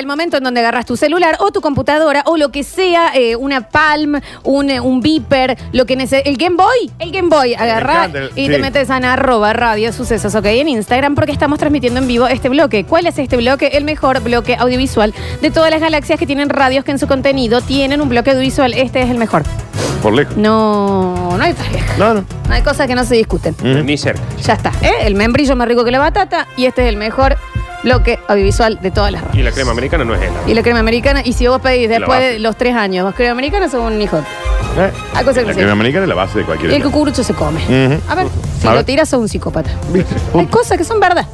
el momento en donde agarras tu celular o tu computadora o lo que sea, eh, una Palm, un, eh, un Viper, lo que necesites. El Game Boy, el Game Boy, agarra encanta el- y sí. te metes en arroba radio sucesos, ok, en Instagram porque estamos transmitiendo en vivo este bloque. ¿Cuál es este bloque? El mejor bloque audiovisual de todas las galaxias que tienen radios que en su contenido tienen un bloque audiovisual. Este es el mejor. Por lejos. No, no hay pareja. No, no. No hay cosas que no se discuten. Ni cerca. Ya está. ¿eh? El membrillo más rico que la batata y este es el mejor bloque audiovisual de todas las radios. Y la crema americana no es helada. Y la crema americana, y si vos pedís después de los tres años dos crema americanas, son un hijo. ¿Eh? Hay cosas que La crema americana es la base de cualquier. Y el cucurucho se come. Ujú. A ver, si A lo ver. tiras, sos un psicópata. ¿Viste? Hay Punto. cosas que son verdad.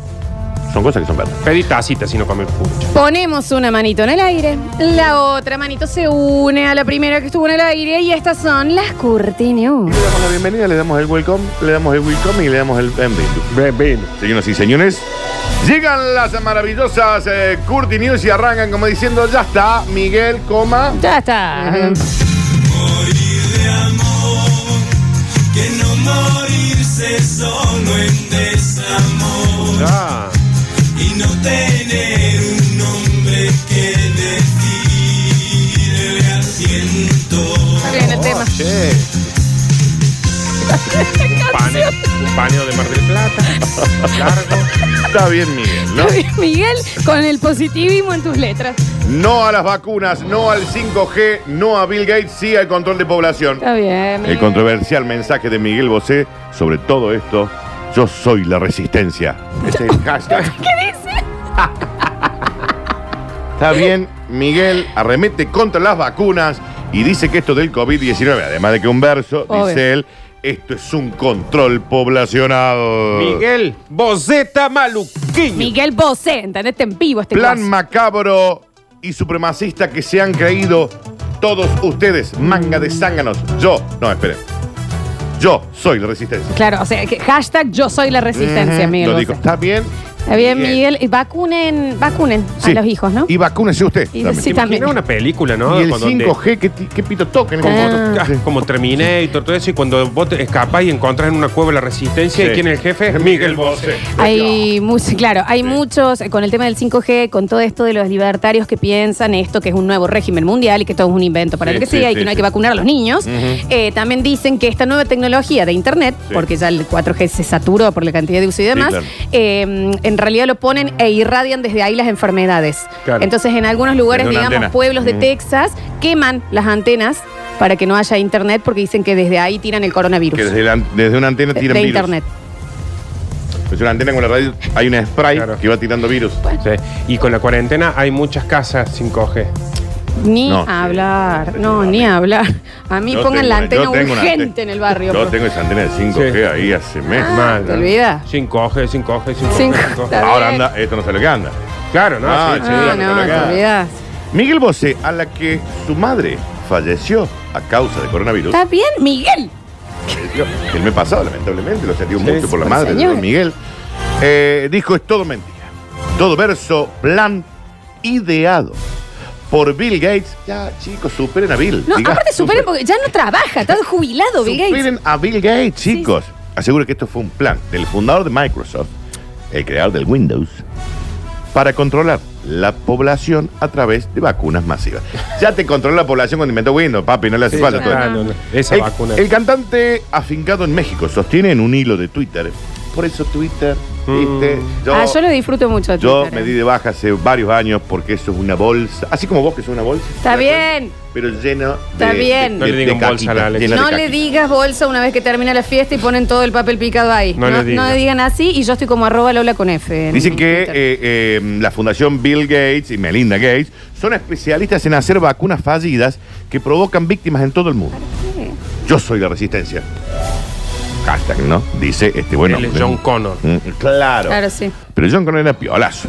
Son cosas que son verdad. Pedí tacita si no come el pucho. Ponemos una manito en el aire, la otra manito se une a la primera que estuvo en el aire y estas son las Curti News. Le damos la bienvenida, le damos el welcome, le damos el welcome y le damos el bienvenido. Señoras y señores, llegan las maravillosas eh, Curti News y arrancan como diciendo, ya está, Miguel, coma. Ya está. Que no morirse solo en desamor Ya. Y no tener un nombre que decirle al viento. Está bien el tema. Che. Un paneo, un paneo de Mar del Plata. Largo. Está bien, Miguel, ¿no? Está bien, Miguel, con el positivismo en tus letras. No a las vacunas, no al 5G, no a Bill Gates, sí al control de población. Está bien. El controversial mensaje de Miguel Bosé sobre todo esto, yo soy la resistencia. Ese es el hashtag. ¿Qué dice? Está bien, Miguel arremete contra las vacunas y dice que esto del COVID-19, además de que un verso, Obvio. dice él, esto es un control poblacional. Miguel Boceta Maluquiño. Miguel Bosé, ¿entendés? En vivo este Plan macabro y supremacista que se han creído todos ustedes, manga de zánganos. Yo, no, esperen. Yo soy la resistencia. Claro, o sea, que hashtag yo soy la resistencia, Miguel. Lo digo, ¿está bien? Está bien, Miguel. Y vacunen, vacunen Sí. a los hijos, ¿no? Y vacúnese usted. Y también. sí, también. Una película, ¿no? Y el Cuando 5G, ¿qué, ti- qué pito toquen? Como, Ah. como Terminator, todo eso, y cuando vos te escapas y encontrás en una cueva la resistencia, Sí. ¿y quién es el jefe? Miguel Bosé. Hay muchos, claro, hay muchos, eh, con el tema del 5G, con todo esto de los libertarios que piensan esto que es un nuevo régimen mundial y que todo es un invento para Sí, el que sí, sea y sí, que no hay sí. que vacunar a los niños. Eh, también dicen que esta nueva tecnología de Internet, Sí. porque ya el 4G se saturó por la cantidad de uso y demás, claro. eh, en realidad lo ponen e irradian desde ahí las enfermedades. Claro. Entonces, en algunos lugares, Desde una digamos, antena. pueblos de Mm. Texas, queman las antenas para que no haya Internet porque dicen que desde ahí tiran el coronavirus. Que desde, la- desde una antena de tiran de virus. Internet. Es una antena con la radio, hay una spray Claro. que va tirando virus. Sí. Y con la cuarentena hay muchas casas 5G. Ni No, sí. hablar, no, ni hablar. A mí Yo pongan tengo la una- antena yo tengo una urgente en el barrio. Yo tengo esa antena de 5G Sí. ahí hace meses. Ah, Mal, ¿te ¿no? olvidas? 5G, 5G, 5G. Cinco- 5G. está Ahora bien. anda, esto no sé lo que anda. Claro, ¿no? Ah, Sí. Ah, no no, te olvidas. Miguel Bosé, a la que su madre falleció a causa de coronavirus, ¿Está bien, Miguel? falleció el mes pasado, lamentablemente, lo sentió Sí, mucho por la madre de señor. don Miguel, eh, dijo es todo mentira. Todo verso, plan ideado por Bill Gates. Ya, chicos, superen a Bill. No, Diga, aparte superen superen- porque ya no trabaja, está jubilado Bill Gates. Superen a Bill Gates, chicos. Aseguro que esto fue un plan del fundador de Microsoft, el creador del Windows, para controlar la población a través de vacunas masivas. Ya te controló la población cuando inventó Windows, papi, no le hace Sí, falta. ya todo. está, no, no. Esa El, vacuna. el cantante afincado en México sostiene en un hilo de Twitter. Por eso Twitter, ¿viste? Yo, ah, yo lo disfruto mucho. yo Twitter, me eh. di de baja hace varios años porque eso es una bolsa. Así como vos que sos una bolsa. Está bien. Pero lleno de. Está bien. de- No le de digan bolsa a No le digas bolsa una vez que termina la fiesta y ponen todo el papel picado ahí. No le digas. digan así y yo estoy como arroba Lola con F. en Dicen que Twitter. eh, eh, la Fundación Bill Gates y Melinda Gates son especialistas en hacer vacunas fallidas que provocan víctimas en todo el mundo. Yo soy la resistencia. Hashtag, ¿no? Dice este bueno. Él es John Connor. Mm, Claro. Claro, sí. Pero John Connor era piolazo.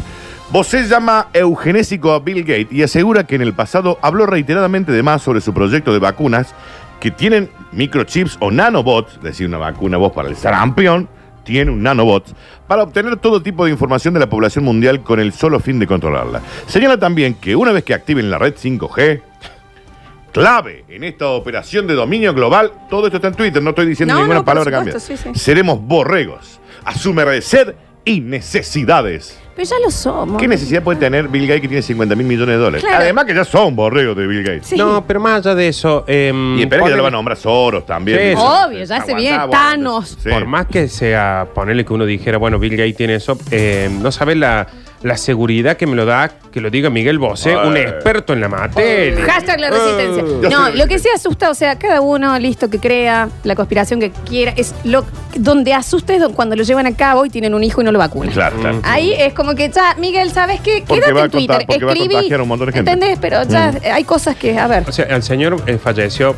Bosé llama eugenésico a Bill Gates y asegura que en el pasado habló reiteradamente de más sobre su proyecto de vacunas que tienen microchips o nanobots, es decir, una vacuna vos para el sarampión, tiene un nanobot, para obtener todo tipo de información de la población mundial con el solo fin de controlarla. Señala también que una vez que activen la red 5G, clave en esta operación de dominio global, todo esto está en Twitter, no estoy diciendo No, ninguna no, por palabra supuesto, cambia. sí, sí. Seremos borregos, a su merced y necesidades. Pero ya lo somos. ¿Qué necesidad puede tener Bill Gates que tiene 50 mil millones de dólares? Claro. Además que ya son borregos de Bill Gates. Sí. No, pero más allá de eso. em, Y espera que ya lo van a nombrar Soros también. Sí, Obvio, ya se viene aguantá, Thanos. sí. Por más que sea, ponerle que uno dijera, bueno, Bill Gates tiene eso, eh, no sabe la, la seguridad que me lo da, que lo diga Miguel Bosé, un experto en la materia. Hashtag la resistencia. Eh, no, lo que sí resistencia. asusta, o sea, cada uno listo que crea la conspiración que quiera, es lo donde asusta es cuando lo llevan a cabo y tienen un hijo y no lo vacunan. Claro, claro. Ahí es como que ya, Miguel, ¿sabes qué? Porque Quédate va a en Twitter, contar- porque va a escribí. contagiar a un montón de gente. ¿Entendés? Pero ya hay cosas que, a ver. O sea, el señor eh, falleció,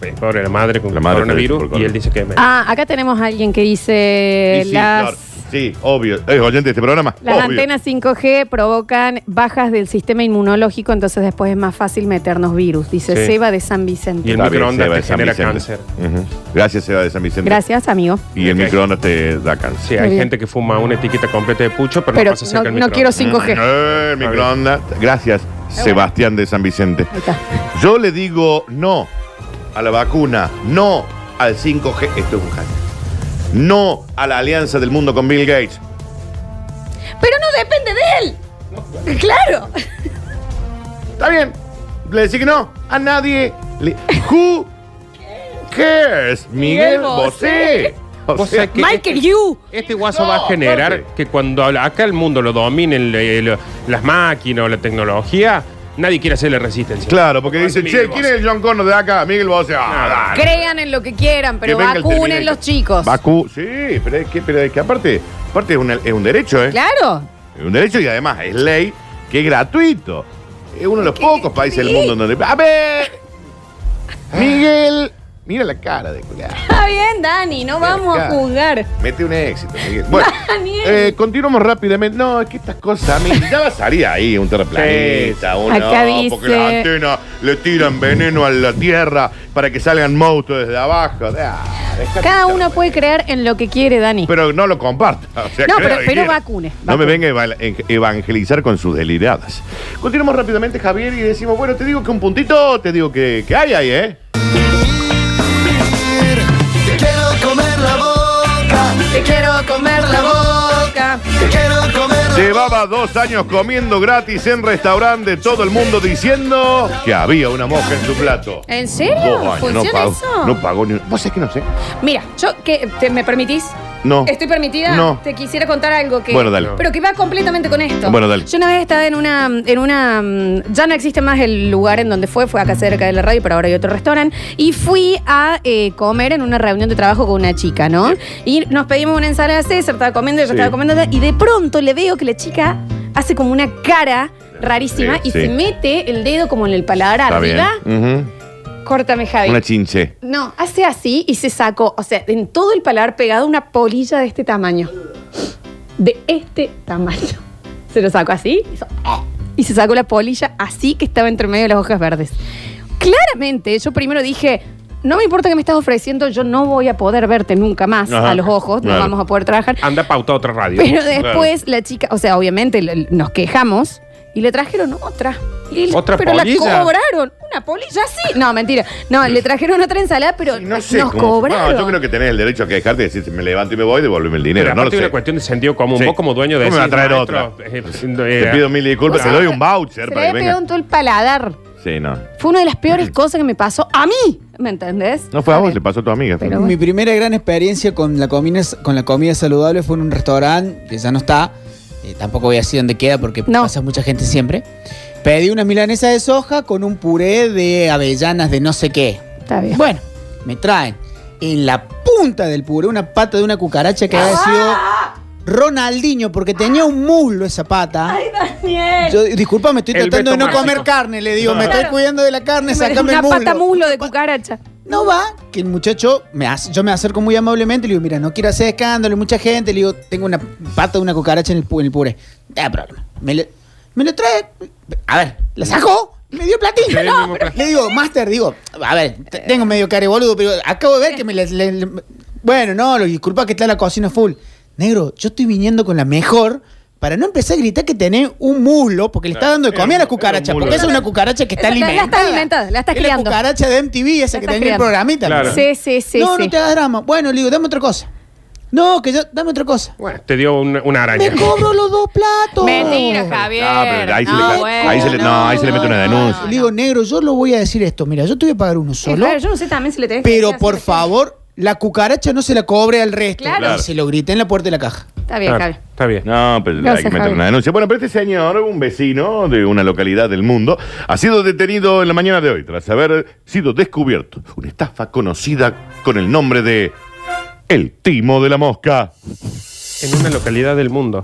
eh, pobre la madre, con La madre coronavirus, falleció por y él dice que... me- Ah, acá tenemos a alguien que dice Y sí, las, claro. Sí, obvio. ¿Es oyente de este programa? las Obvio. antenas 5G provocan bajas del sistema inmunológico, entonces después es más fácil meternos virus, dice Sí. Seba de San Vicente. Y el Está bien, microondas Seba te de San genera Vicente. cáncer. Ujú. Gracias, Seba de San Vicente. Gracias, amigo. Y el Ok. microondas te da cáncer. Sí, Muy hay bien. gente que fuma una etiqueta completa de pucho, pero, Pero no pasa no, cerca del no quiero microondas. 5G. Eh, el microondas. Gracias, Sebastián de San Vicente. Está. Yo le digo no a la vacuna, no al 5G. Esto es un hashtag. No a la alianza del mundo con Bill Gates. Pero no depende de él. Claro. Está bien. Le decís que no a nadie. Le- Who cares? Miguel Miguel Bosé. Bosé. O sea, que Michael este, Yu. este guaso No, va a generar que cuando acá el mundo lo dominen las máquinas o la tecnología, nadie quiere hacerle resistencia. Claro, porque dice, Miguel che, ¿quién es el John Connor de acá? Miguel Bosé. Ah, dale. Crean en lo que quieran, pero Que venga el vacunen Terminator. los chicos. Vacu sí, pero es que, pero es que aparte, aparte es, una- es un derecho, ¿eh? Claro. Es un derecho y además es ley que es gratuito. Es uno de los ¿Qué- pocos qué países del mundo en donde. ¡A ver! Miguel, mira la cara de culiao. Está bien, Dani, no vamos a juzgar. Mete un éxito, Miguel. Bueno, Daniel. eh, continuamos rápidamente. No, es que estas cosas, a mí ya va a salir ahí un terraplanista, uno, Acá porque dice- las antenas le tiran veneno a la tierra para que salgan monstruos desde abajo. Ah, dejate Cada uno puede creer en lo que quiere, Dani. Pero no lo comparta. O sea, No, crea pero- lo que pero quiera. vacune, No me vacune. venga a eva- evangelizar con sus deliradas. Continuamos rápidamente, Javier, y decimos, bueno, te digo que un puntito, te digo que, que hay ahí, ¿eh? Te quiero comer la boca. te quiero comer la Llevaba dos años comiendo gratis en restaurante, todo el mundo diciendo que había una mosca en su plato. ¿En serio? Dos años, no ¿Funciona pagó, eso? no pagó ni un- ¿Vos sabés que no sé? Mira, yo, que, te- ¿me permitís? No. ¿Estoy permitida? No. Te quisiera contar algo que. Bueno, dale. Pero que va completamente con esto. Bueno, dale. Yo una vez estaba en una. En una mm, ya no existe más el lugar en donde fue, fue acá cerca de la radio, pero ahora hay otro restaurante. Y fui a eh, comer en una reunión de trabajo con una chica, ¿no? Y nos pedimos una ensalada César, estaba comiendo, yo Sí. estaba comiendo, y de pronto le veo que la chica hace como una cara rarísima Sí, y sí. se mete el dedo como en el paladar Está bien. arriba. Córtame, Javi. Una chinche. No, hace así y se sacó, o sea, en todo el paladar pegado una polilla de este tamaño. De este tamaño. Se lo sacó así hizo, "Ah", y se sacó la polilla así que estaba entre medio de las hojas verdes. Claramente, yo primero dije, no me importa que me estás ofreciendo, yo no voy a poder verte nunca más Ajá, a los ojos, no claro. vamos a poder trabajar. Anda pauta otra radio. Pero después la chica, o sea, obviamente nos quejamos y le trajeron otra. Y- ¿Otra pero polilla? la cobraron. Una polilla sí. No, mentira. No, le trajeron otra ensalada, pero Y no sé nos cómo- cobraron. No, yo creo que tenés el derecho a quejarte y decir, me levanto y me voy, devuélveme el dinero. Pero no lo aparte sé. una cuestión de sentido común. Sí. Vos como dueño de ¿Cómo me va a traer maestro, otra? eh, Te eh, pido mil disculpas, te doy un voucher Se para le que había pegado venga. en todo el paladar. Sí, no. Fue una de las peores cosas que me pasó a mí. ¿Me entendés? No fue a vos, le pasó a tu amiga. Pero- Mi primera gran experiencia con la comida, con la comida saludable fue en un restaurante que ya no está. Eh, tampoco voy a decir dónde queda porque No. pasa mucha gente siempre. Pedí una milanesa de soja con un puré de avellanas de no sé qué. Está bien. Bueno, me traen en la punta del puré una pata de una cucaracha que había sido Ronaldinho porque tenía un muslo esa pata. Ay, Daniel. Yo, disculpa, me estoy El tratando de no Mágico. comer carne, le digo, me Claro. estoy cuidando de la carne, sacame una el muslo. pata muslo de cucaracha. No va, que el muchacho, me hace- yo me acerco muy amablemente, le digo, mira, no quiero hacer escándalo, mucha gente, le digo, tengo una pata de una cucaracha en el, en el puré. No hay problema. Me lo, me lo trae. A ver, la sacó. Me dio platillo. Sí, No, mismo platillo. le digo, Master, digo, a ver, te- tengo medio care boludo, pero acabo de ver que me le. le- le- bueno, no, lo disculpa que está la cocina full. Negro, yo estoy viniendo con la mejor para no empezar a gritar que tenés un muslo, porque le está dando de comer a la cucaracha, porque esa es una cucaracha que está Esa- la- alimentada. está alimentada, la está Es la criando. cucaracha de MTV, esa que tenía el criando. programita. Claro. Sí, sí, sí. no, sí. no te hagas drama. Bueno, le digo, dame otra cosa. No, que yo, dame otra cosa. Bueno, te dio una, una araña. Me cobro los dos platos. Mentira, Javier. Ah, pero ahí se le- bueno, ahí se le- no, ahí se le mete una denuncia. Le digo, negro, yo lo voy a decir esto. Mira, yo te voy a pagar uno solo. Javier, yo no sé también si le tenés que Pero así por favor, la cucaracha no se la cobre al resto. Claro. Y se lo grité en la puerta de la caja. Está bien, Claro, Javier. está bien. No, pero hay que meter Javi. una denuncia. Bueno, pero este señor, un vecino de una localidad del mundo, ha sido detenido en la mañana de hoy tras haber sido descubierto una estafa conocida con el nombre de El Timo de la Mosca. En una localidad del mundo.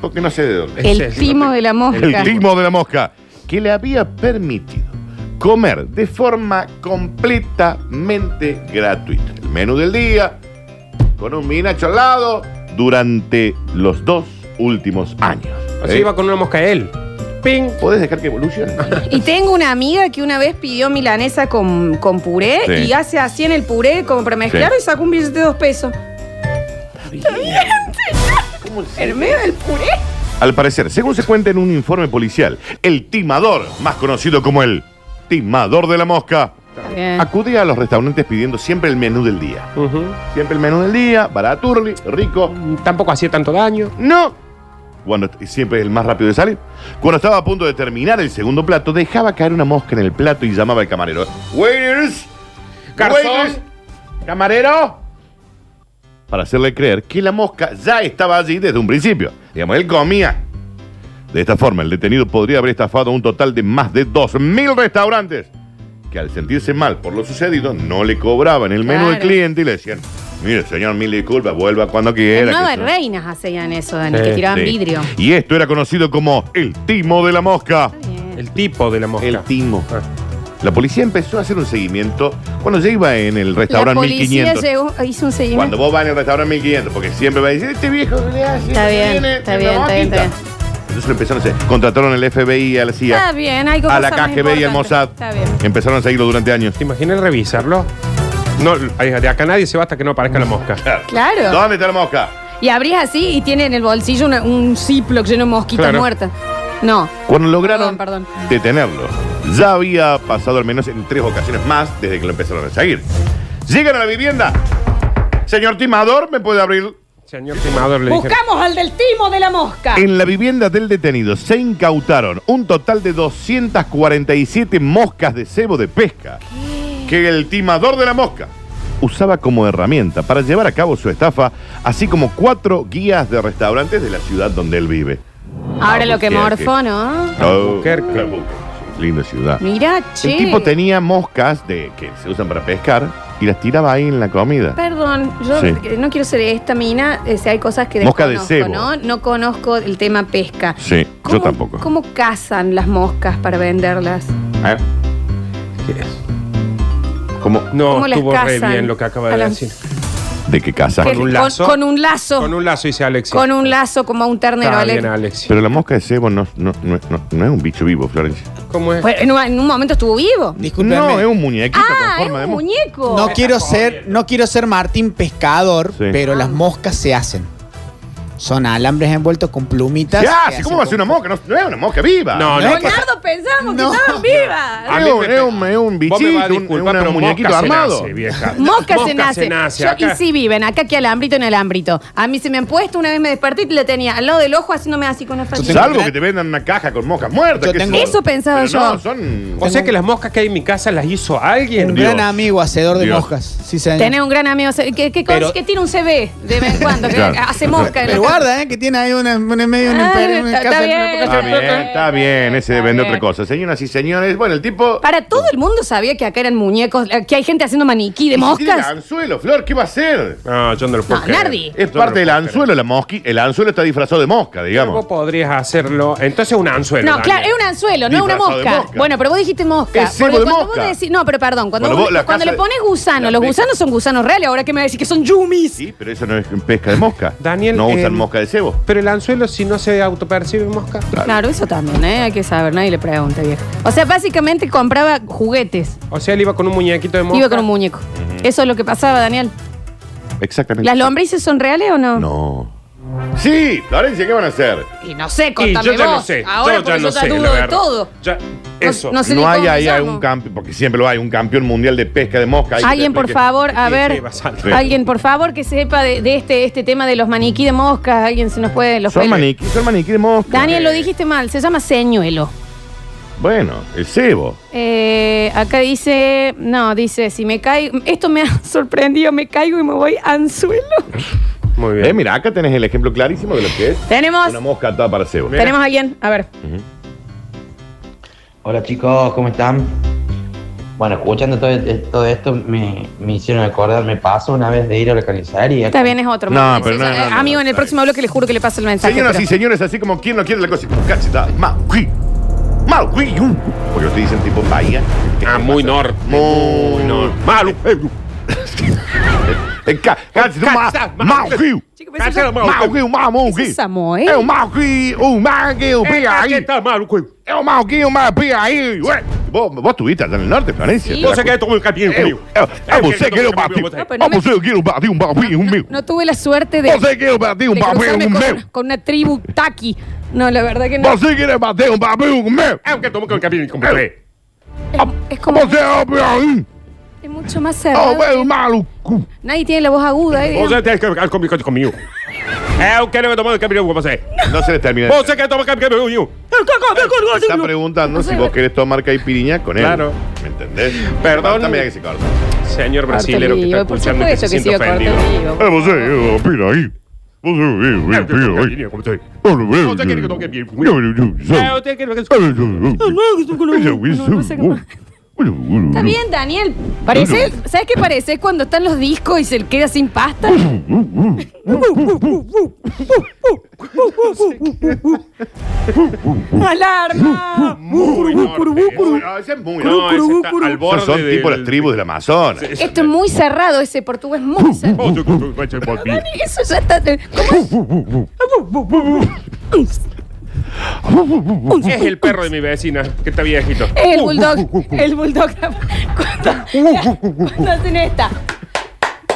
Porque no sé de dónde. El es timo de la mosca. El Timo de la Mosca, que le había permitido comer de forma completamente gratuita. El menú del día, con un minacho al lado, durante los dos últimos años. O sea, ¿Eh? iba con una mosca él. Ping. ¿Podés dejar que evolucione? Y tengo una amiga que una vez pidió milanesa con, con puré Sí. y hace así en el puré como para mezclar Sí. y sacó un billete de dos pesos. ¿En medio del puré? Al parecer, según se cuenta en un informe policial, el timador, más conocido como el timador de la mosca, bien. acudía a los restaurantes pidiendo siempre el menú del día. Ujú. Siempre el menú del día, baraturli, rico. Tampoco hacía tanto daño. No. Cuando y siempre es el más rápido de salir. Cuando estaba a punto de terminar el segundo plato, dejaba caer una mosca en el plato y llamaba al camarero. Waiters, Garzón. waiters, camarero. Para hacerle creer que la mosca ya estaba allí desde un principio. Digamos, él comía. De esta forma, el detenido podría haber estafado a un total de más de 2.000 restaurantes que al sentirse mal por lo sucedido no le cobraban el menú del Claro. cliente y le decían, mire señor, mil disculpas, vuelva cuando En quiera. Nueva que eso- Reinas hacían eso, Dani, Sí, que tiraban Sí. vidrio. Y esto era conocido como el timo de la mosca. Está bien. El tipo de la mosca. El timo. Ah. La policía empezó a hacer un seguimiento cuando ya iba en el La restaurante policía 1500. llegó, hizo un seguimiento. Cuando vos vas en el restaurante 1500, porque siempre va a decir, este viejo le hace, Está bien, viene, está bien, está bien, boquita". está Entonces lo empezaron a hacer. Contrataron al FBI, a la CIA, Está bien, hay a cosas la más KGB y al importantes. Mossad. Está bien. Empezaron a seguirlo durante años. ¿Te imaginas revisarlo? No, de acá nadie se va hasta que no aparezca la mosca. Claro. ¿Dónde está la mosca? Y abrís así y tiene en el bolsillo una- un Ziploc lleno de mosquitas Claro. muertas. No. Cuando lograron Perdón, detenerlo, ya había pasado al menos en tres ocasiones más desde que lo empezaron a seguir. Llegan a la vivienda. Señor timador, ¿me puede abrir? Señor timador le dije. Buscamos al del timo de la mosca. En la vivienda del detenido se incautaron un total de 247 moscas de cebo de pesca que el timador de la mosca usaba como herramienta para llevar a cabo su estafa, así como cuatro guías de restaurantes de la ciudad donde él vive. Ahora lo que Albuquerque. morfó, ¿no? Albuquerque. Albuquerque. Linda ciudad. Mira, che. El tipo tenía moscas de, que se usan para pescar y las tiraba ahí en la comida. Perdón, yo Sí. no quiero ser esta mina, eh, si hay cosas que Mosca de desconozco, cebo. ¿no? No conozco el tema pesca. Sí, ¿Cómo- yo tampoco. ¿Cómo cazan las moscas para venderlas? ¿Eh? ¿Qué es? ¿Cómo? No, ¿Cómo las estuvo re cazan? bien lo que acaba A de decir. ¿De qué casa? Con un lazo. Con, un lazo. Con un lazo, dice Alexis. Con un lazo como un ternero. Está bien, Alex. Alexis. Pero la mosca de cebo no, no, no, no- no es un bicho vivo, Florencia. ¿Cómo es? En, un, en un momento estuvo vivo. Discúlpenme. No, es un muñequito Ah, con es forma de un mosca. muñeco. No quiero ser, no quiero ser Martín Pescador, Sí. pero las moscas se hacen. Son alambres envueltos con plumitas. ¿Qué que hace? hacen ¿Cómo va a ser una mosca? No, no es una mosca viva. No, no. Leonardo pensamos No. que estaban vivas. A mí Es un- me- es un- es un Vos me bichito, vas a un- disculpar, un pero muñequito mosca se armado. nace, vieja. Mosca, se nace. Yo- acá. y sí viven, acá que alambrito en alambrito. A mí se me han puesto, una vez me desperté y le tenía al lado del ojo haciéndome así con la tengo- franja. Salvo que te vendan una caja con moscas muertas. Yo tengo- Eso pensaba Pero no, yo. son... O sea que las moscas que hay en mi casa las hizo alguien. Un Dios. gran amigo hacedor de Dios. moscas. Sí, señor. Tenés un gran amigo que, que, que, Pero- que tiene un CB de vez en cuando, que Claro. hace mosca. en la Pero casa. Guarda, ¿eh? Que tiene ahí una, una medio una, Ah, una está- casa- está bien. Está bien, está bien. Ese Está vende bien. otra cosa. Señoras y señores, bueno, el tipo... Para todo el mundo sabía que acá eran muñecos, que hay gente haciendo maniquí de ¿Y si tiene moscas. el anzuelo, Flor, ¿qué va a hacer? No, yo no lo puedo No, creer. Nardi. Es Yo parte no del puedo anzuelo, la mosqui. El anzuelo está disfrazado de mosca, creer. digamos. Vos podrías hacerlo. Entonces un anzuelo. No, Daniel. claro, es un anzuelo, no es una Disfrazado de mosca. mosca. Bueno, pero vos dijiste mosca. Es cebo Porque de cuando mosca. vos decís, no, pero perdón, cuando, Cuando vos- vos- la cuando casa le pones gusano, la los pesca. gusanos son gusanos reales, ahora que me decís que son yumis. Sí, pero eso no es pesca de mosca. Daniel, No usan em, mosca de cebo. Pero el anzuelo, si no se autopercibe mosca. Claro, eso también, ¿eh? Hay que saber, nadie le pregunta, viejo. O sea, básicamente compraba juguetes. O sea, él iba con un muñequito de mosca. Iba con un muñeco. Eso es lo que pasaba, Daniel. Exactamente. ¿Las lombrices son reales o no? No. Sí, Florencia, ¿qué van a hacer? Y no sé, Y contame yo ya vos. no sé. Ahora yo porque ya no yo sé. dudo la de verdad. todo. Ya- eso. no sé ni no hay cómo ahí llamo. un campeón, porque siempre lo hay, un campeón mundial de pesca de mosca. ahí que Alguien, te por explique. favor, a Sí, ver. Alguien, por favor, que sepa de, de este, este tema de los maniquí de moscas. Alguien se nos puede. Los Son pelos. maniquí, son maniquí de mosca. Daniel, lo dijiste mal. Se llama señuelo. Bueno, el cebo. Eh, acá dice. No, dice, si me caigo. Esto me ha sorprendido. Me caigo y me voy anzuelo. Muy bien. Eh, mira, acá tenés el ejemplo clarísimo de lo que es Tenemos. una mosca atada para cebo. Tenemos a alguien. A ver. Hola chicos, ¿cómo están? Bueno, escuchando todo, todo esto me, me hicieron acordar, me pasó una vez de ir a la carnicería. Está bien, es otro. No, momento. pero no, Eh, no, no, Amigo, no, en el está próximo bloque le juro que le paso el mensaje. Señoras pero- y señores, así como quien no quiere la cosa. Cachita. Mauqui. um. Porque ustedes dicen tipo Bahía. Ah, muy norte. Muy norte. Malo. Eh, ca- Cachita, Cachita, Ma- Mauqui. Chico, pero eso ya- Mauqui, Mauqui. Ese es Samoel. É o Mauqui, o Mauqui, o Piaí. está malo, güey. É o Mauqui, o Piaí. Ué, Vos, vos estuviste allá en el norte, Florencia. Sí. ¿Te Vos das se queda todo el camino Eu, conmigo. eu, eu, você quer eu bater. No, pero no Ah, me- você quer eu bater um papinho meu. No tuve la suerte de, Você quer eu bater um de papinho cruzarme con, meu. una- con una tribu taqui. No, la verdad que no. Você quer bater um papinho meu. É o que tomo con el camino completo. Es como. Você é o Piaí. Es mucho más Oh, cerrado. meu maluco. Nadie tiene la voz aguda. eh, Vos digamos. tenés que hablar conmigo. conmigo. Eu quero tomar el você. No se les termina. Vos querés tomar el. Está preguntando si vos querés tomar caipiriña con él. Claro. ¿Me entendés? Perdón. También que se corta. Señor brasilero que está escuchando que se siente ofendido. Eh, que toque bien? No, no Está bien, Daniel. Parece, ¿Sabes qué parece? Cuando están los discos y se queda sin pasta. ¡Alarma! Muy norte. No, ese es muy. No, ese está al borde son tipo del- las tribus del Amazonas. Esto es muy cerrado, ese portugués muy cerrado. Dani, eso ya está. ¿Cómo? Es el perro de mi vecina, que está viejito. Es el bulldog. El bulldog. Cuando, cuando hacen esta.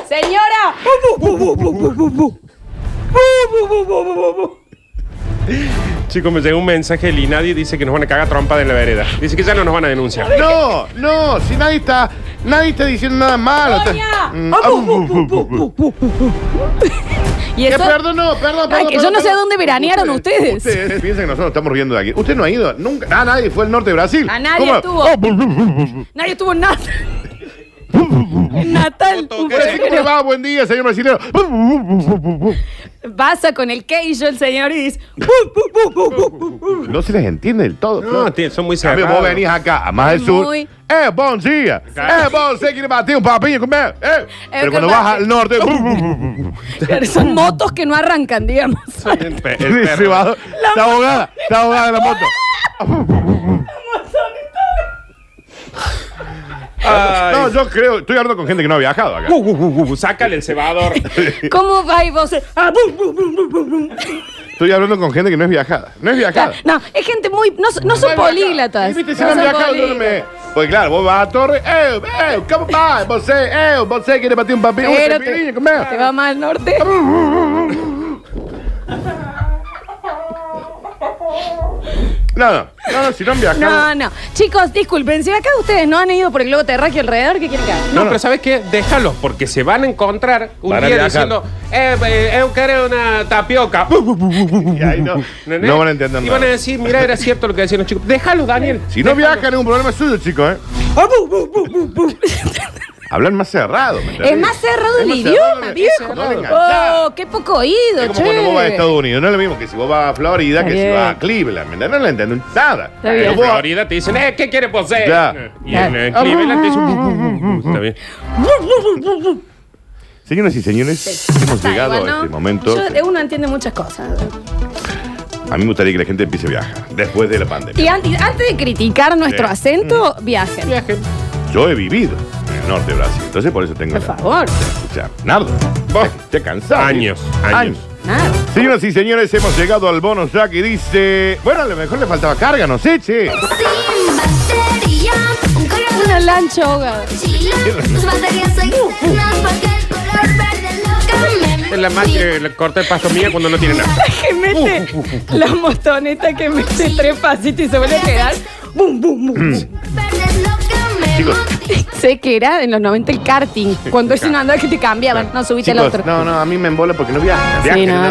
Señora. Chicos, me llegó un mensaje del INADI dice que nos van a cagar trompa en la vereda. Dice que ya no nos van a denunciar. No, no, si nadie está, nadie está diciendo nada malo. está- Doña. Mm, ah, bu, bu, bu, bu, bu. Y Que eso. perdón, no, perdón, Ay, perdón, que yo perdón, no sé perdón. dónde veranearon ustedes. Ustedes piensan que nosotros estamos riendo de aquí. Usted no ha ido nunca. Ah, nadie fue al norte de Brasil. A nadie ¿Cómo? estuvo. Oh, bu, bu, bu, bu, bu. Nadie estuvo en nada. En Natal. ¿cómo le febrero. va? Buen día, señor brasileño. Bu, bu, bu, bu, bu, bu. Pasa con el queijo el señor y dice. No se les entiende del todo. No, Flor. son muy A ver, cerrados. vos venís acá, a más del sur. Muy- ¡Eh, buen día! ¡Eh, vos se quiere batir un papillo comer! ¡Eh! Pero cuando que vas al norte. bu. Son motos que no arrancan, digamos. Soy el, pe- el Se perro. va- Está ahogada, está ahogada la moto. Ay. No, yo creo, estoy hablando con gente que no ha viajado acá. Uh, uh, uh, uh, sácale el cebador. ¿Cómo va y vos? Ah, bu, bu, bu, bu, bu, bu. Estoy hablando con gente que no es viajada. No es viajada. No, es gente muy. No, son- no son políglatas. Y viste, si No no han son viajado, Pues claro, vos vas a Torre. ¡Eh, eh! ¿Cómo va? Vos, eh, vos quiere batir un. Pero un te, te va más al norte. No, no, no, no, si no han viajado. No, no. Chicos, disculpen, si acá ustedes no han ido por el globo terráqueo alrededor, ¿qué quieren que haga? No, pero ¿sabes qué? Déjalos, porque se van a encontrar un Van a día viajar. diciendo, eh, eh, eu una tapioca. Y ahí no, ¿Entendés? no van a entender Y van a nada. decir, mira, era cierto lo que decían los chicos. Déjalos, Daniel. Si no Déjalos. viajan es un problema suyo, chicos, ¿eh? Hablan más cerrado, ¿me entendés? Es más cerrado Es el más idioma, cerrado, viejo. No le enganchás. Oh, qué poco oído, Es como che. cuando vos vas a Estados Unidos. No es lo mismo que si vos vas a Florida Está que si bien. vas a Cleveland. ¿me entendés? No le entienden nada. Está bien. En vos- Florida te dicen, eh, ¿qué quiere poseer? Ya. Y en eh, Cleveland te dicen. Está bien. Señoras y señores, hemos Está llegado igual, a ¿no? este momento. Yo- uno entiende muchas cosas. A mí me gustaría que la gente empiece a viajar después de la pandemia. Y antes, antes de criticar nuestro Sí. acento, viajen. Viajen. Yo he vivido en el norte de Brasil, entonces por eso tengo. Por la- favor. Sea, Nardo, vos, te cansado. Años, años. Nada. Señoras y señores, hemos llegado al bonus track y dice. Bueno, a lo mejor le faltaba carga, no sé, che. Sin batería, un cargador Una lancha ahogada. chila. Tus baterías porque el color verde loca me Es la más que le corta el pasto mía cuando no tiene nada. Que mete la motoneta que mete tres pasitos y se vuelve a quedar. Bum, bum, bum. bum. Chicos. sé que era en los 90 el karting. Cuando es una anda que te cambiaban. No, subiste al Chicos, otro. no, no, a mí me embola porque no viaja. Sí, no, no.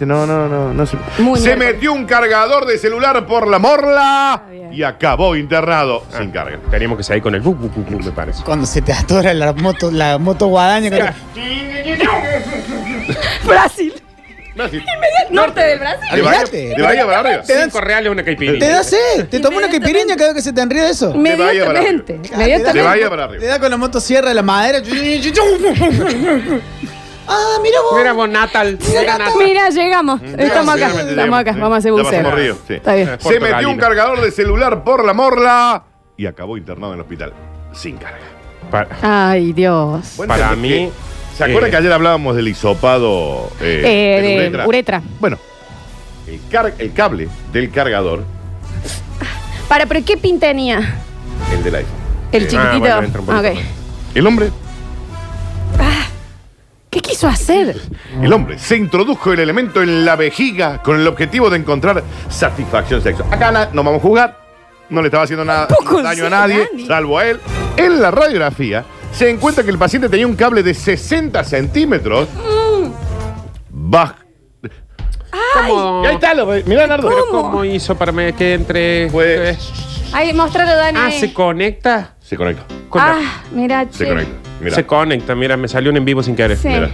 No, no, no. no se Muy se bien. metió un cargador de celular por la morla bien. y acabó internado sin carga. Teníamos que salir con el bu, bu, bu, bu, me parece. Cuando se te atora la moto, la moto guadaña. cuando- Brasil. Sí. Norte del Brasil. De Bahía, Olvídate. de Bahía para arriba. Te dan- Cinco reales una caipirinha. Te da sed, te tomó una caipirinha cada vez que se te enrida eso. Inmediatamente. De Inmediatamente. Bahía para Te arriba. da con la motosierra de la madera. ah, mira vos. Mira vos, Natal. Mira, Natal. Mira, llegamos. Estamos acá. Estamos acá. Vamos a hacer Ya buceo. pasamos río, sí. Está bien. Se Puerto metió un cargador de celular por la morla y acabó internado en el hospital sin carga. Pa- Ay, Dios. Bueno, Para ¿sabes mí? ¿Se acuerdan eh, que ayer hablábamos del hisopado eh, Eh, de uretra? uretra. Bueno, el, car- el cable del cargador, Para, pero ¿qué pin tenía? el del iPhone. El chiquitito. ah, bueno, entra un poquito Ok. más. El hombre, ¿Qué quiso hacer? el hombre se introdujo el elemento en la vejiga con el objetivo de encontrar satisfacción sexual. Acá na- no vamos a jugar, no le estaba haciendo nada Tampoco daño a sé, nadie, Dani. salvo a él. En la radiografía se encuentra que el paciente tenía un cable de 60 centímetros. Baj- ¿Cómo? Y ahí está, lo, mirá, Nardo. ¿Pero ¿Cómo? hizo para me- que entre? Pues- Ahí, mostralo, Dani. Ah, se conecta. Se conectó. Con la- Ah, mira, Se che. conecta. Mira, Se conecta, mira, me salió un en vivo sin querer. Sí. mira.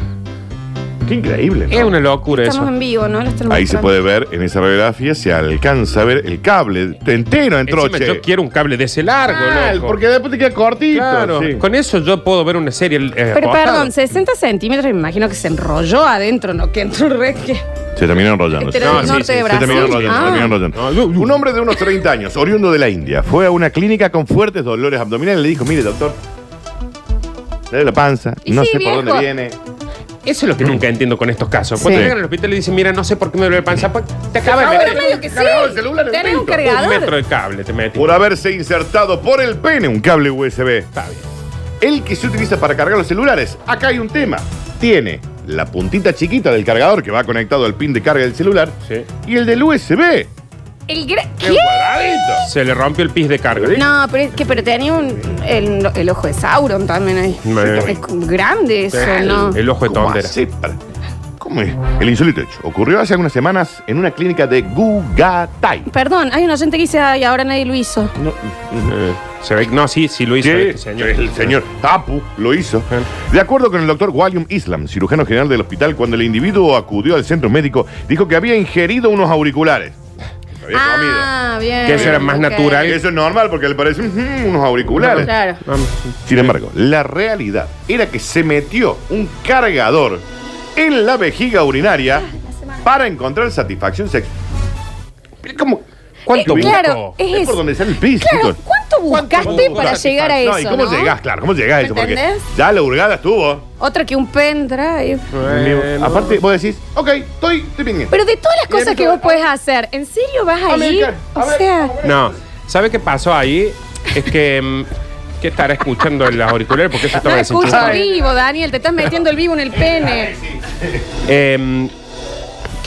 Qué increíble. ¿no? Es una locura Estamos eso. en vivo, ¿no? Lo estamos Ahí se mostrando. puede ver en esa radiografía, se alcanza a ver el cable entero entró, Encima, yo quiero un cable de ese largo, Ah, loco. porque después te queda cortito. Claro, sí. con eso yo puedo ver una serie. eh, Pero perdón, 60 centímetros, me imagino que se enrolló adentro, ¿no? Que entró re que. Se terminó enrollando. Este se era No, del sí, norte sí, de se Brasil. terminó enrollando, se Ah. terminó enrollando. No. Un hombre de unos 30 años, oriundo de la India, fue a una clínica con fuertes dolores abdominales y le dijo, mire, doctor, le duele la panza, Y no sí, sé viejo. por dónde viene. Eso es lo que nunca entiendo con estos casos. Cuando Sí. llegan al hospital y dicen, mira, no sé por qué me duele la panza. Pues, te acaba de de meter medio que sí. cargador celular en Tenés un pinto. un cargador. metro de cable, te metí. Por haberse insertado por el pene un cable USB. Está bien. El que se utiliza para cargar los celulares. Acá hay un tema. Tiene la puntita chiquita del cargador que va conectado al pin de carga del celular Sí. y el del USB. El gra- ¡Qué ¿Qué? cuadradito! Se le rompió el pis de carga. No, pero es que pero tenía un, el, el ojo de Sauron también ahí. Me- Es grande eso, ¿no? El ojo de ¿Cómo para- ¿Cómo es? El insólito hecho ocurrió hace algunas semanas en una clínica de Gugatay. Perdón, hay un oyente que dice, ay, ahora nadie lo hizo. No, Eh, se ve, no, sí, sí lo hizo Sí, este señor. el señor Apu lo hizo. De acuerdo con el doctor William Islam, cirujano general del hospital, cuando el individuo acudió al centro médico, dijo que había ingerido unos auriculares. Había Ah, bien. Que eso era más ok. natural. Eso es normal porque le parecen ujú, unos auriculares. Claro. Sin embargo, la realidad era que se metió un cargador en la vejiga urinaria para encontrar satisfacción sexual. ¿Cómo? ¿Cuánto Eh, claro, es Es por donde sale el pis, Claro. ¿cuánto buscaste ¿Cuánto para buscaste? llegar a eso? No, ¿y cómo no? llegás? Claro, ¿cómo llegás a eso? Porque ¿Entendés? ya la hurgada estuvo. Otra que un pendrive. Bueno. Aparte, vos decís, ok, estoy, estoy bien. Pero de todas las cosas que vos puedes hacer, ¿en serio vas a ir? O sea, No, ¿sabe qué pasó ahí? Es que. mm, ¿Qué estará escuchando el auricular? Porque eso no estaba escucho desenchufado. vivo, Daniel, te estás metiendo el vivo en el pene. Eh,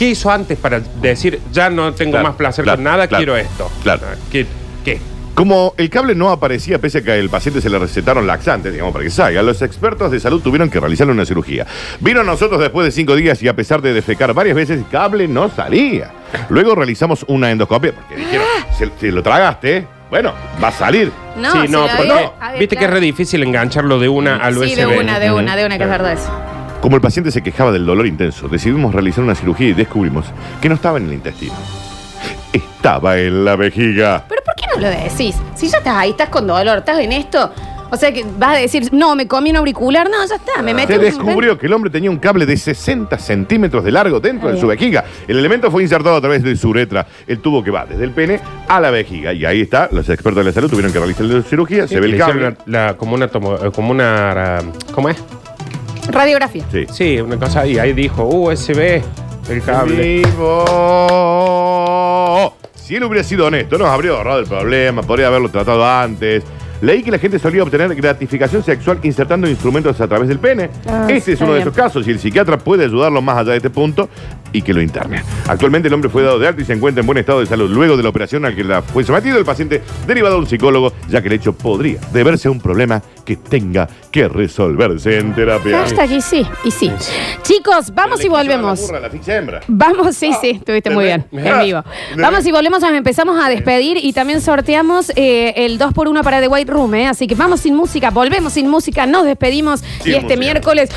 ¿Qué hizo antes para decir, ya no tengo Claro, más placer claro, con nada, claro, quiero esto? claro. ¿Qué? ¿Qué? Como el cable no aparecía pese a que al paciente se le recetaron laxantes, digamos, para que salga, los expertos de salud tuvieron que realizarle una cirugía. Vino a nosotros después de cinco días y a pesar de defecar varias veces, el cable no salía. Luego realizamos una endoscopia, porque dijeron, si, si lo tragaste, bueno, va a salir. No, sí, se no, la porque viste que es claro. re difícil engancharlo de una al USB. Sí, de una, de una, de una, que es verdad eso. Como el paciente se quejaba del dolor intenso, decidimos realizar una cirugía y descubrimos que no estaba en el intestino. Estaba en la vejiga. Pero ¿por qué no lo decís? Si ya estás ahí, estás con dolor, estás en esto. O sea que vas a decir, no, me comí un auricular. No, ya está, me metí Se un- descubrió que el hombre tenía un cable de 60 centímetros de largo dentro de su vejiga. El elemento fue insertado a través de su uretra. El tubo que va desde el pene a la vejiga. Y ahí está, los expertos de la salud tuvieron que realizar la cirugía. Se ve el cable. la- la- como una tomo- eh, como una ah, ¿cómo es? Radiografía. Sí. Sí, una cosa, y ahí dijo USB, el cable. Vivo. Si él hubiera sido honesto, nos habría ahorrado el problema, podría haberlo tratado antes. Leí que la gente solía obtener gratificación sexual insertando instrumentos a través del pene. Ah, este es uno de bien. esos casos y el psiquiatra puede ayudarlo más allá de este punto y que lo interne. Actualmente el hombre fue dado de alta y se encuentra en buen estado de salud luego de la operación al que la fue sometido el paciente derivado a un psicólogo, ya que el hecho podría deberse a un problema que tenga que resolverse en terapia. Hashtag y sí, y sí. Chicos, vamos y volvemos. La burra, la asfixia hembra. Vamos, sí, sí, estuviste muy bien, en vivo. Vamos y volvemos, nos empezamos a despedir y también sorteamos eh, el 2x1 para The White Room, ¿eh? así que vamos sin música, volvemos sin música, nos despedimos Sin y este música. miércoles...